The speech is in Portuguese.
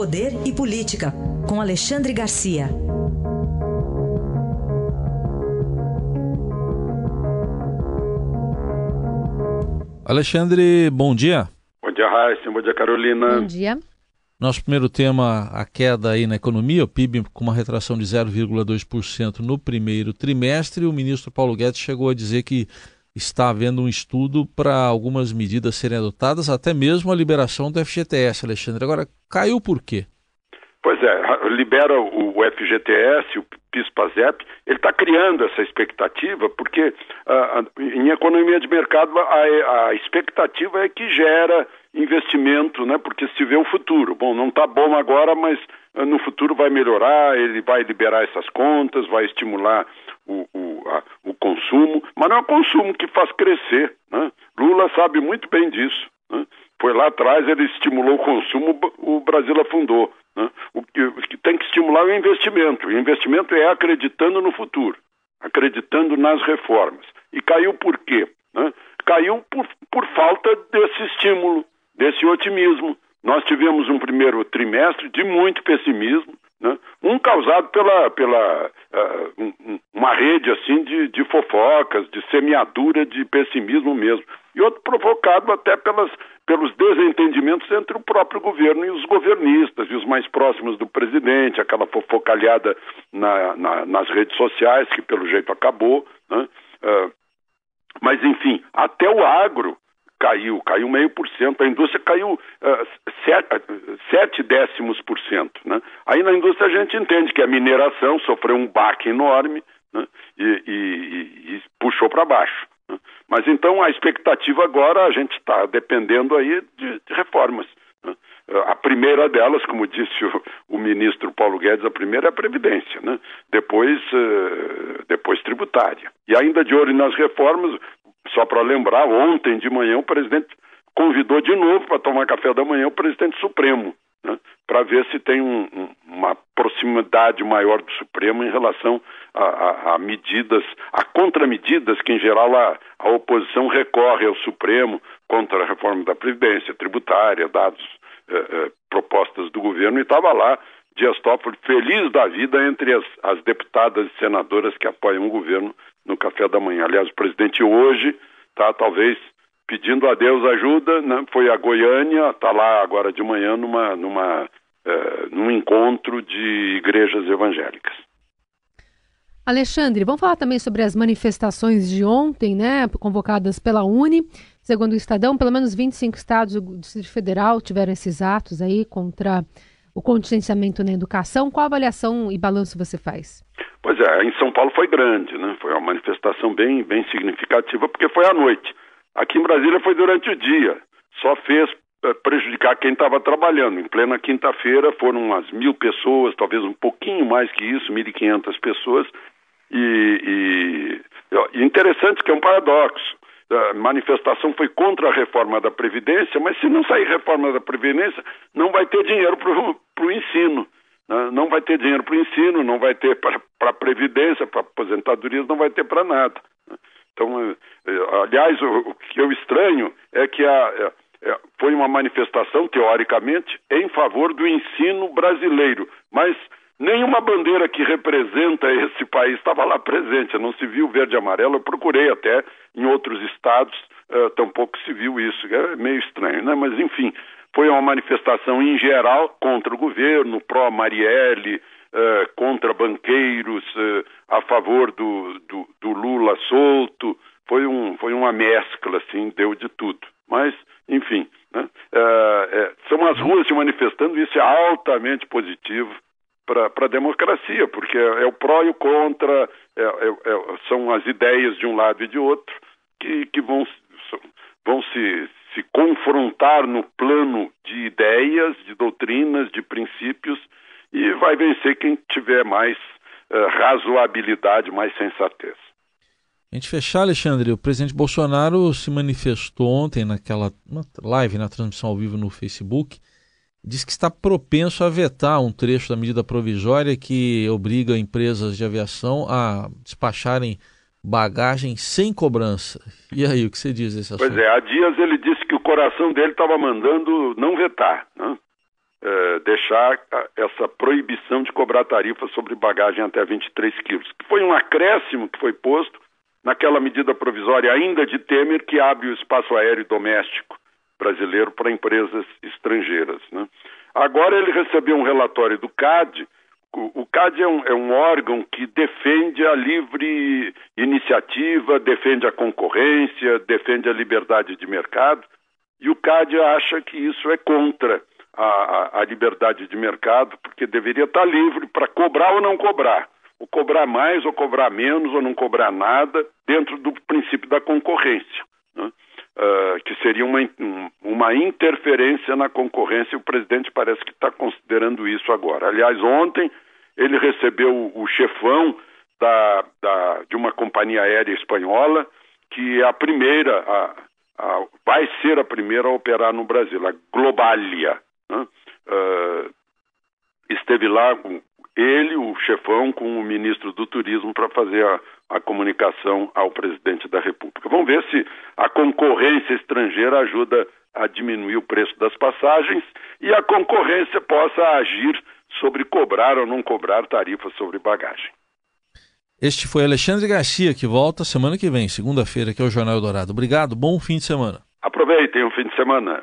Poder e Política, com Alexandre Garcia. Alexandre, bom dia. Bom dia, Raíssa. Bom dia, Carolina. Bom dia. Nosso primeiro tema, a queda aí na economia, o PIB com uma retração de 0,2% no primeiro trimestre. O ministro Paulo Guedes chegou a dizer que está havendo um estudo para algumas medidas serem adotadas, até mesmo a liberação do FGTS, Alexandre. Agora, caiu por quê? Pois é, libera o FGTS, o PIS-PASEP, ele está criando essa expectativa, porque uh, em economia de mercado a, a, expectativa é que gera investimento, né? porque se vê o futuro. Bom, não está bom agora, mas uh, no futuro vai melhorar, ele vai liberar essas contas, vai estimular o, o, o consumo, mas não é o consumo que faz crescer. Né? Lula sabe muito bem disso. Né? Foi lá atrás, ele estimulou o consumo, o Brasil afundou. Né? O, que, o que tem que estimular é o investimento. O investimento é acreditando no futuro, acreditando nas reformas. E caiu por quê? Né? Caiu por, por falta desse estímulo, desse otimismo. Nós tivemos um primeiro trimestre de muito pessimismo? Um causado pela, pela uh, um, uma rede assim de, de fofocas, de semeadura de pessimismo mesmo, e outro provocado até pelas pelos desentendimentos entre o próprio governo e os governistas, e os mais próximos do presidente, aquela fofocalhada na, na, nas redes sociais, que pelo jeito acabou. Né? Uh, mas, enfim, até o agro caiu, caiu meio por cento, a indústria caiu uh, sete, sete, décimos por cento. Né? Aí na indústria a gente entende que a mineração sofreu um baque enorme né? e, e, e, puxou para baixo. Mas então a expectativa agora, a gente está dependendo aí de, de reformas. Né? A primeira delas, como disse o, o, ministro Paulo Guedes, a primeira é a Previdência, né? depois, uh, depois tributária. E ainda de olho nas reformas, só para lembrar, ontem de manhã o presidente convidou de novo para tomar café da manhã o presidente Supremo, né? para ver se tem um, um, uma proximidade maior do Supremo em relação a, a, a medidas, a contramedidas que, em geral, a, a, oposição recorre ao Supremo contra a reforma da Previdência tributária, dados eh, eh, propostas do governo, e estava lá Dias Toffoli feliz da vida entre as, as deputadas e senadoras que apoiam o governo no café da manhã. Aliás, o presidente hoje está, talvez, pedindo a Deus ajuda, né? foi a Goiânia, está lá agora de manhã numa, numa, uh, num encontro de igrejas evangélicas. Alexandre, vamos falar também sobre as manifestações de ontem, né, convocadas pela Uni. Segundo o Estadão, pelo menos 25 estados do Distrito Federal tiveram esses atos aí contra o contingenciamento na educação. Qual avaliação e balanço você faz? Pois é, em São Paulo foi grande, né? Foi uma manifestação bem, bem significativa, porque foi à noite. Aqui em Brasília foi durante o dia. Só fez é, prejudicar quem estava trabalhando. Em plena quinta-feira foram umas mil pessoas, talvez um pouquinho mais que isso, 1.500 pessoas. E, e, interessante que é um paradoxo. A manifestação foi contra a reforma da Previdência, mas se não sair reforma da Previdência, não vai ter dinheiro para o ensino. Né? Não vai ter dinheiro para o ensino, não vai ter para a Previdência, para aposentadorias, não vai ter para nada. Então, eh, aliás, o, que eu estranho é que a, é, foi uma manifestação, teoricamente, em favor do ensino brasileiro, mas nenhuma bandeira que representa esse país estava lá presente, não se viu verde e amarelo, eu procurei até em outros estados, uh, tampouco se viu isso, é meio estranho, né? mas enfim, foi uma manifestação em geral contra o governo, pró-Marielle, uh, contra banqueiros, uh, a favor do, do, do Lula solto, foi, um, foi uma mescla, assim, deu de tudo. Mas, enfim, né? são as ruas se manifestando, isso é altamente positivo para a democracia, porque é, é, o pró e o contra, é, é, é, são as ideias de um lado e de outro que, que vão, vão se, se confrontar no plano de ideias, de doutrinas, de princípios, e vai vencer quem tiver mais uh, razoabilidade, mais sensatez. A gente fechar, Alexandre, o presidente Bolsonaro se manifestou ontem naquela live, na transmissão ao vivo no Facebook, diz que está propenso a vetar um trecho da medida provisória que obriga empresas de aviação a despacharem bagagem sem cobrança. E aí, o que você diz desse assunto? Pois é, há dias ele disse que o coração dele estava mandando não vetar. Né? É, deixar essa proibição de cobrar tarifa sobre bagagem até 23 quilos, que foi um acréscimo que foi posto naquela medida provisória ainda de Temer que abre o espaço aéreo doméstico brasileiro para empresas estrangeiras. Né? Agora ele recebeu um relatório do CAD. O, CAD é um, é um órgão que defende a livre iniciativa, defende a concorrência, defende a liberdade de mercado. E o CAD acha que isso é contra a, a, liberdade de mercado, porque deveria estar livre para cobrar ou não cobrar ou cobrar mais, ou cobrar menos, ou não cobrar nada, dentro do princípio da concorrência, né? uh, que seria uma, uma interferência na concorrência, e o presidente parece que está considerando isso agora. Aliás, ontem ele recebeu o chefão da, da, de uma companhia aérea espanhola, que é a primeira, a, a, vai ser a primeira a operar no Brasil, a Globalia. Né? Uh, esteve lá com ele, o chefão, com o ministro do Turismo para fazer a, a, comunicação ao presidente da República. Vamos ver se a concorrência estrangeira ajuda a diminuir o preço das passagens e a concorrência possa agir sobre cobrar ou não cobrar tarifas sobre bagagem. Este foi Alexandre Garcia, que volta semana que vem, segunda-feira, aqui ao Jornal Dourado. Obrigado, bom fim de semana. Aproveitem o fim de semana.